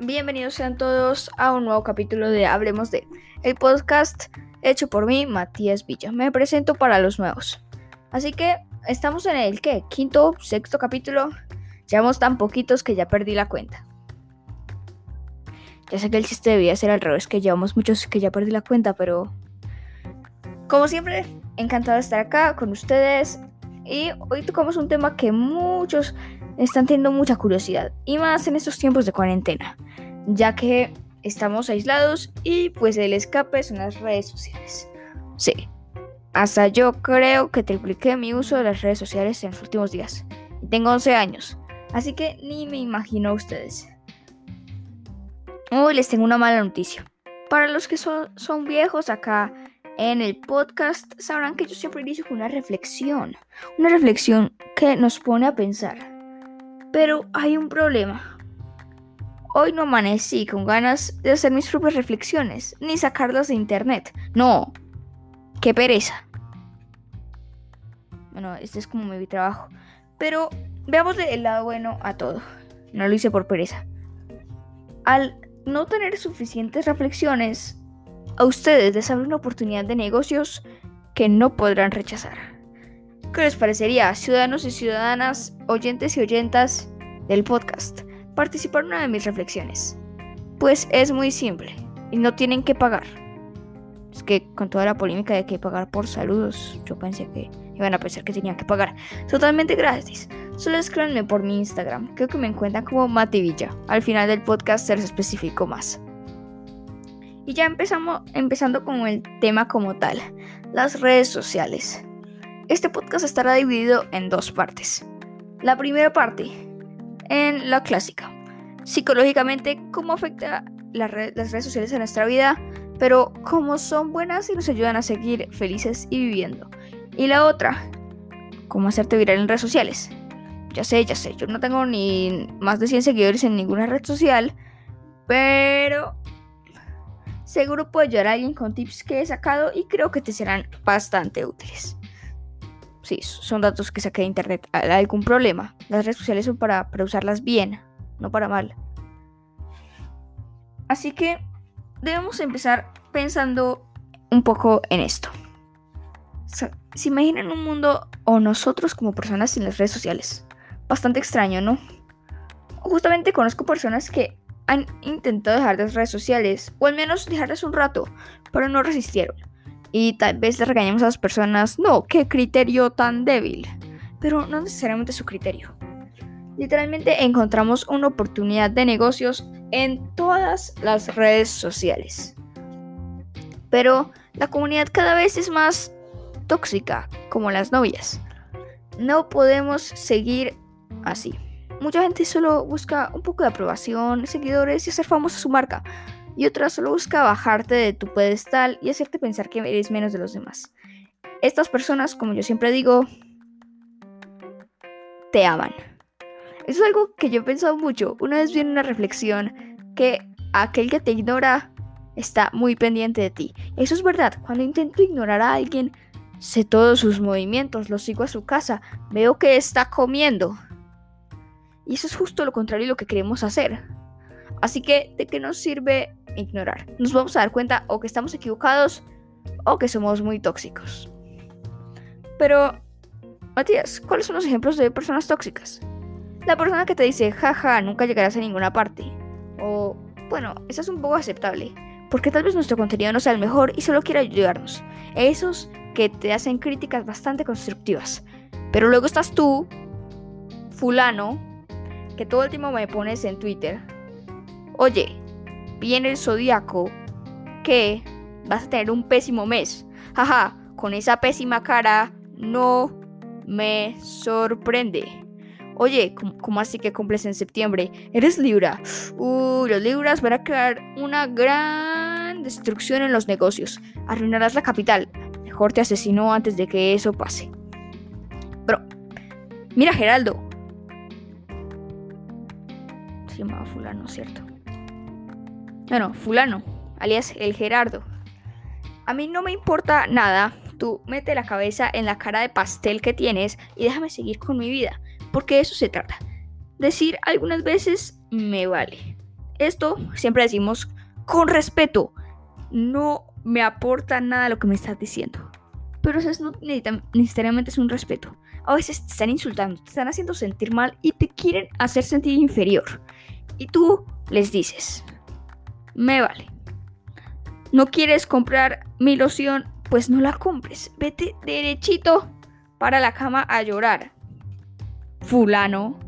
Bienvenidos sean todos a un nuevo capítulo de Hablemos de, el podcast hecho por mí, Matías Villa. Me presento para los nuevos. Así que estamos en el ¿qué? quinto, sexto capítulo. Llevamos tan poquitos que ya perdí la cuenta. Ya sé que el chiste debía ser al revés, que llevamos muchos que ya perdí la cuenta, pero como siempre, encantado de estar acá con ustedes. Y hoy tocamos un tema que muchos están teniendo mucha curiosidad, y más en estos tiempos de cuarentena, ya que estamos aislados y pues el escape son las redes sociales. Sí, hasta yo creo que tripliqué mi uso de las redes sociales en los últimos días. Tengo 11 años, así que ni me imagino a ustedes. Hoy les tengo una mala noticia. Para los que son viejos acá en el podcast, sabrán que yo siempre inicio con una reflexión. Una reflexión que nos pone a pensar. Pero hay un problema. Hoy no amanecí con ganas de hacer mis propias reflexiones, ni sacarlas de internet. No, qué pereza. Bueno, este es como mi trabajo. Pero veamos el lado bueno a todo. No lo hice por pereza. Al no tener suficientes reflexiones, a ustedes les abre una oportunidad de negocios que no podrán rechazar. ¿Qué les parecería, ciudadanos y ciudadanas, oyentes y oyentas del podcast, participar en una de mis reflexiones? Pues es muy simple y no tienen que pagar. Es que con toda la polémica de que pagar por saludos, yo pensé que iban a pensar que tenían que pagar. Totalmente gratis. Solo escríbanme por mi Instagram. Creo que me encuentran como Mativilla. Al final del podcast se les especifico más. Y ya empezamos empezando con el tema como tal, las redes sociales. Este podcast estará dividido en dos partes. La primera parte, en la clásica. Psicológicamente, cómo afecta las redes sociales a nuestra vida, pero cómo son buenas y nos ayudan a seguir felices y viviendo. Y la otra, cómo hacerte viral en redes sociales. Ya sé, ya sé, yo no tengo ni más de 100 seguidores en ninguna red social, pero seguro puedo ayudar a alguien con tips que he sacado y creo que te serán bastante útiles. Sí, son datos que saqué de internet. ¿Hay algún problema? Las redes sociales son para, usarlas bien, no para mal. Así que debemos empezar pensando un poco en esto. ¿Se imaginan un mundo o nosotros como personas en las redes sociales? Bastante extraño, ¿no? Justamente conozco personas que han intentado dejar las redes sociales, o al menos dejarlas un rato, pero no resistieron. Y tal vez le regañemos a las personas, no, qué criterio tan débil. Pero no necesariamente su criterio. Literalmente encontramos una oportunidad de negocios en todas las redes sociales. Pero la comunidad cada vez es más tóxica, como las novias. No podemos seguir así. Mucha gente solo busca un poco de aprobación, seguidores y hacer famosa su marca y otra solo busca bajarte de tu pedestal y hacerte pensar que eres menos de los demás. Estas personas, como yo siempre digo, te aman. Eso es algo que yo he pensado mucho. Una vez vi una reflexión que aquel que te ignora está muy pendiente de ti. Eso es verdad. Cuando intento ignorar a alguien, sé todos sus movimientos, lo sigo a su casa, veo que está comiendo. Y eso es justo lo contrario de lo que queremos hacer. Así que, ¿de qué nos sirve ignorar. Nos vamos a dar cuenta o que estamos equivocados o que somos muy tóxicos. Pero, Matías, ¿cuáles son los ejemplos de personas tóxicas? La persona que te dice, jaja, nunca llegarás a ninguna parte. O, bueno, esa es un poco aceptable, porque tal vez nuestro contenido no sea el mejor y solo quiere ayudarnos. Esos que te hacen críticas bastante constructivas. Pero luego estás tú, fulano, que todo el tiempo me pones en Twitter. Oye, viene el zodiaco que vas a tener un pésimo mes. Jaja, con esa pésima cara no me sorprende. Oye, ¿cómo, así que cumples en septiembre? Eres Libra. Uh, los Libras van a crear una gran destrucción en los negocios. Arruinarás la capital. Mejor te asesino antes de que eso pase. Pero, mira, Geraldo. Se llamaba Fulano, ¿cierto? Bueno, fulano, alias el Gerardo. A mí no me importa nada. Tú mete la cabeza en la cara de pastel que tienes y déjame seguir con mi vida. Porque de eso se trata. Decir algunas veces me vale. Esto siempre decimos con respeto. No me aporta nada lo que me estás diciendo. Pero eso no necesariamente es un respeto. A veces te están insultando, te están haciendo sentir mal y te quieren hacer sentir inferior. Y tú les dices, me vale. ¿No quieres comprar mi loción? Pues no la compres. Vete derechito para la cama a llorar. Fulano.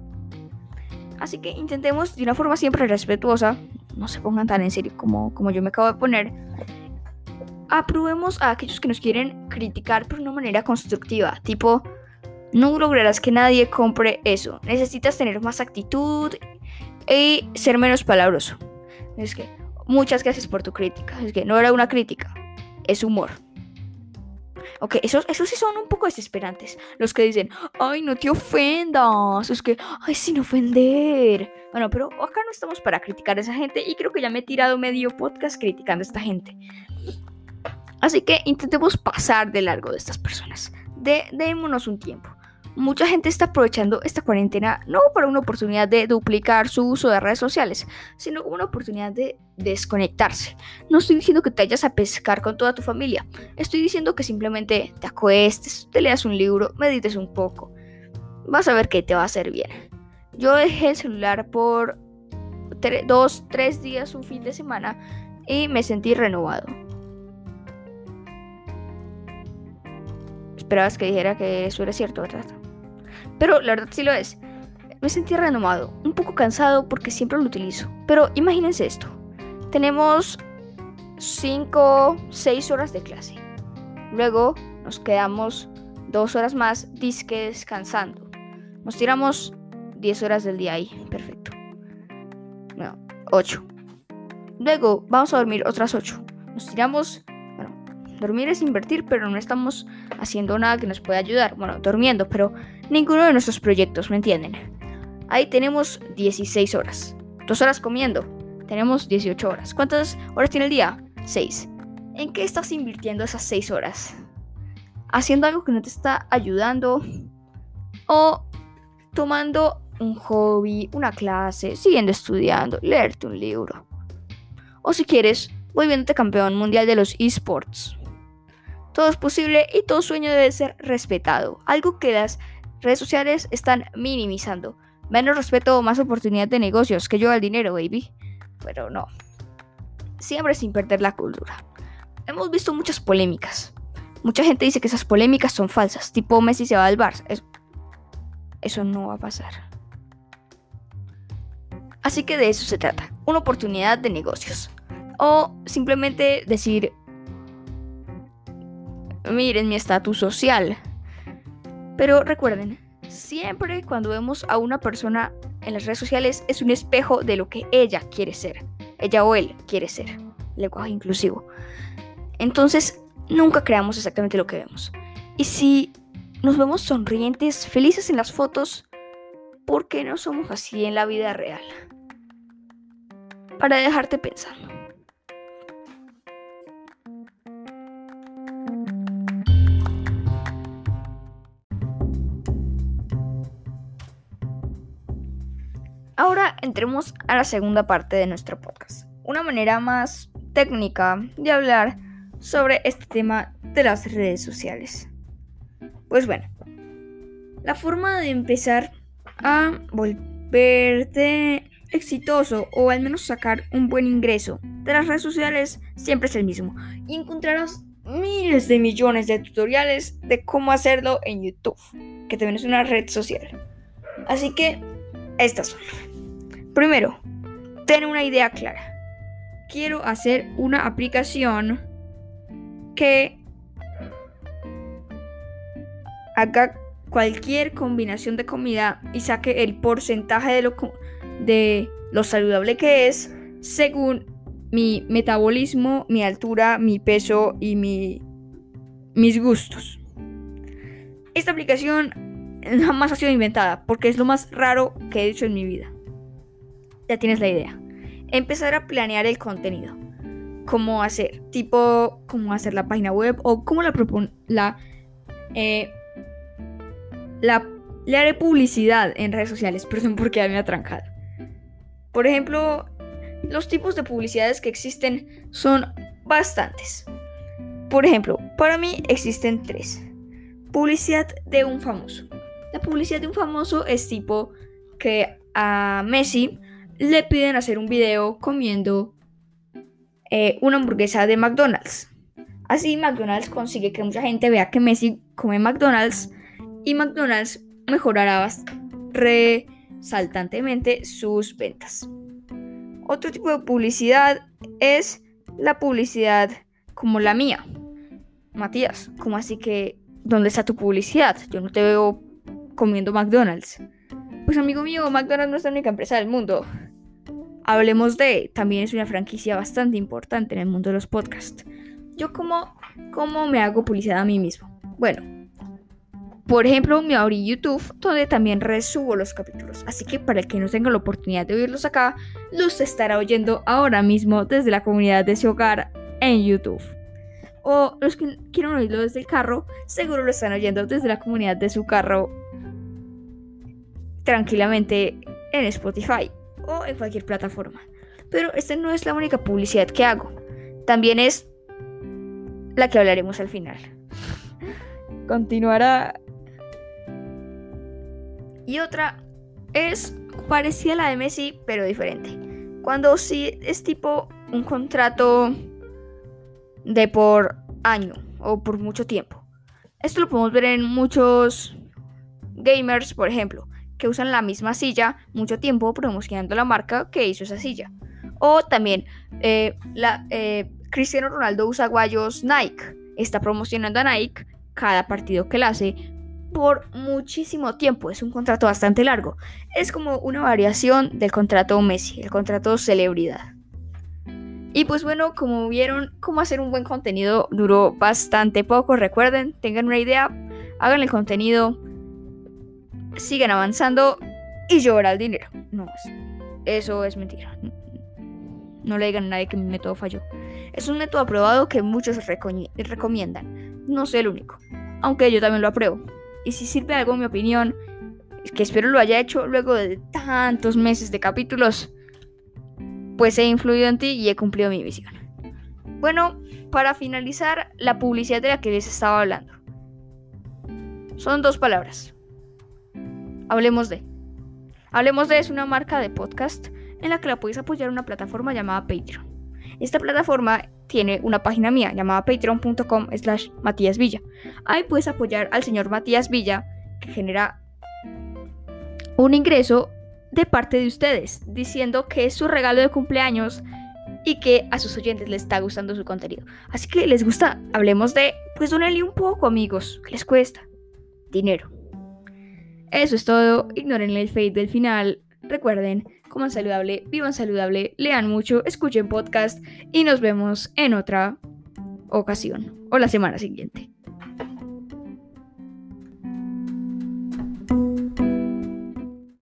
Así que intentemos de una forma siempre respetuosa, no se pongan tan en serio como, como yo me acabo de poner, aprobemos a aquellos que nos quieren criticar por una manera constructiva, tipo, no lograrás que nadie compre eso, necesitas tener más actitud y ser menos palabroso. Es que, muchas gracias por tu crítica, es que no era una crítica, es humor. Ok, esos, esos sí son un poco desesperantes. Los que dicen, ay, no te ofendas. Es que, ay, sin ofender. Bueno, pero acá no estamos para criticar a esa gente y creo que ya me he tirado medio podcast criticando a esta gente. Así que intentemos pasar de largo de estas personas. Démonos un tiempo. Mucha gente está aprovechando esta cuarentena no para una oportunidad de duplicar su uso de redes sociales, sino como una oportunidad de desconectarse. No estoy diciendo que te vayas a pescar con toda tu familia, estoy diciendo que simplemente te acuestes, te leas un libro, medites un poco. Vas a ver que te va a hacer bien. Yo dejé el celular por dos, tres días, un fin de semana, y me sentí renovado. Esperabas que dijera que eso era cierto, ¿verdad? Pero la verdad sí lo es. Me sentí renomado, un poco cansado porque siempre lo utilizo. Pero imagínense esto. Tenemos 5, 6 horas de clase. Luego nos quedamos 2 horas más disque descansando. Nos tiramos 10 horas del día ahí. Perfecto. No, 8. Luego vamos a dormir otras 8. Nos tiramos Dormir es invertir, pero no estamos haciendo nada que nos pueda ayudar. Bueno, durmiendo, pero ninguno de nuestros proyectos, ¿me entienden? Ahí tenemos 16 horas. Dos horas comiendo. Tenemos 18 horas. ¿Cuántas horas tiene el día? 6. ¿En qué estás invirtiendo esas 6 horas? ¿Haciendo algo que no te está ayudando? ¿O tomando un hobby, una clase, siguiendo estudiando, leerte un libro? O si quieres, volviéndote campeón mundial de los esports. Todo es posible y todo sueño debe ser respetado, algo que las redes sociales están minimizando. Menos respeto, más oportunidad de negocios, que yo al dinero, baby. Pero no. Siempre sin perder la cultura. Hemos visto muchas polémicas. Mucha gente dice que esas polémicas son falsas, tipo Messi se va al Barça. Eso no va a pasar. Así que de eso se trata, una oportunidad de negocios. O simplemente decir, miren mi estatus social. Pero recuerden, siempre cuando vemos a una persona en las redes sociales es un espejo de lo que ella quiere ser. Ella o él quiere ser. Lenguaje inclusivo. Entonces, nunca creamos exactamente lo que vemos. Y si nos vemos sonrientes, felices en las fotos, ¿por qué no somos así en la vida real? Para dejarte pensando. Entremos a la segunda parte de nuestro podcast, una manera más técnica de hablar sobre este tema de las redes sociales. Pues bueno, la forma de empezar a volverte exitoso o al menos sacar un buen ingreso de las redes sociales siempre es el mismo y encontrarás miles de millones de tutoriales de cómo hacerlo en YouTube, que también es una red social. Así que estas son. Primero, ten una idea clara. Quiero hacer una aplicación que haga cualquier combinación de comida y saque el porcentaje de lo, de lo saludable que es según mi metabolismo, mi altura, mi peso y mi, mis gustos. Esta aplicación jamás ha sido inventada porque es lo más raro que he hecho en mi vida ya tienes la idea. Empezar a planear el contenido. Cómo hacer, tipo, cómo hacer la página web o cómo la propone la, eh, le haré publicidad en redes sociales, perdón por quedarme atrancada. Por ejemplo, los tipos de publicidades que existen son bastantes. Por ejemplo, para mí existen tres. Publicidad de un famoso. La publicidad de un famoso es tipo que a Messi le piden hacer un video comiendo eh, una hamburguesa de McDonald's. Así McDonald's consigue que mucha gente vea que Messi come McDonald's y McDonald's mejorará resaltantemente sus ventas. Otro tipo de publicidad es la publicidad como la mía. Matías, ¿cómo así que dónde está tu publicidad? Yo no te veo comiendo McDonald's. Pues amigo mío, McDonald's no es la única empresa del mundo. Hablemos de, también es una franquicia bastante importante en el mundo de los podcasts. Yo como, cómo me hago publicidad a mí mismo. Bueno, por ejemplo, me abrí YouTube, donde también resubo los capítulos. Así que para el que no tenga la oportunidad de oírlos acá, los estará oyendo ahora mismo desde la comunidad de su hogar en YouTube. O los que quieran oírlo desde el carro, seguro lo están oyendo desde la comunidad de su carro tranquilamente en Spotify o en cualquier plataforma. Pero esta no es la única publicidad que hago. También es la que hablaremos al final. Continuará. Y otra es parecida a la de Messi, pero diferente. Cuando sí es tipo un contrato de por año o por mucho tiempo. Esto lo podemos ver en muchos gamers, por ejemplo, que usan la misma silla mucho tiempo promocionando la marca que hizo esa silla. O también eh, la, eh, Cristiano Ronaldo usa guayos Nike. Está promocionando a Nike cada partido que él hace por muchísimo tiempo. Es un contrato bastante largo. Es como una variación del contrato Messi, el contrato celebridad. Y pues bueno, como vieron, cómo hacer un buen contenido duró bastante poco. Recuerden, tengan una idea, hagan el contenido, sigan avanzando y llorar el dinero. No, eso es mentira. No le digan a nadie que mi método falló. Es un método aprobado que muchos recomiendan. No soy el único. Aunque yo también lo apruebo. Y si sirve algo, mi opinión, que espero lo haya hecho luego de tantos meses de capítulos, pues he influido en ti y he cumplido mi misión. Bueno, para finalizar, la publicidad de la que les estaba hablando. Son dos palabras. Hablemos de. Hablemos de es una marca de podcast en la que la puedes apoyar una plataforma llamada Patreon. Esta plataforma tiene una página mía llamada patreon.com slash Matías Villa. Ahí puedes apoyar al señor Matías Villa que genera un ingreso de parte de ustedes, diciendo que es su regalo de cumpleaños y que a sus oyentes les está gustando su contenido. Así que les gusta, hablemos de, pues donenle un poco amigos, ¿qué les cuesta? Dinero. Eso es todo. Ignoren el fade del final. Recuerden, coman saludable, vivan saludable, lean mucho, escuchen podcast y nos vemos en otra ocasión o la semana siguiente.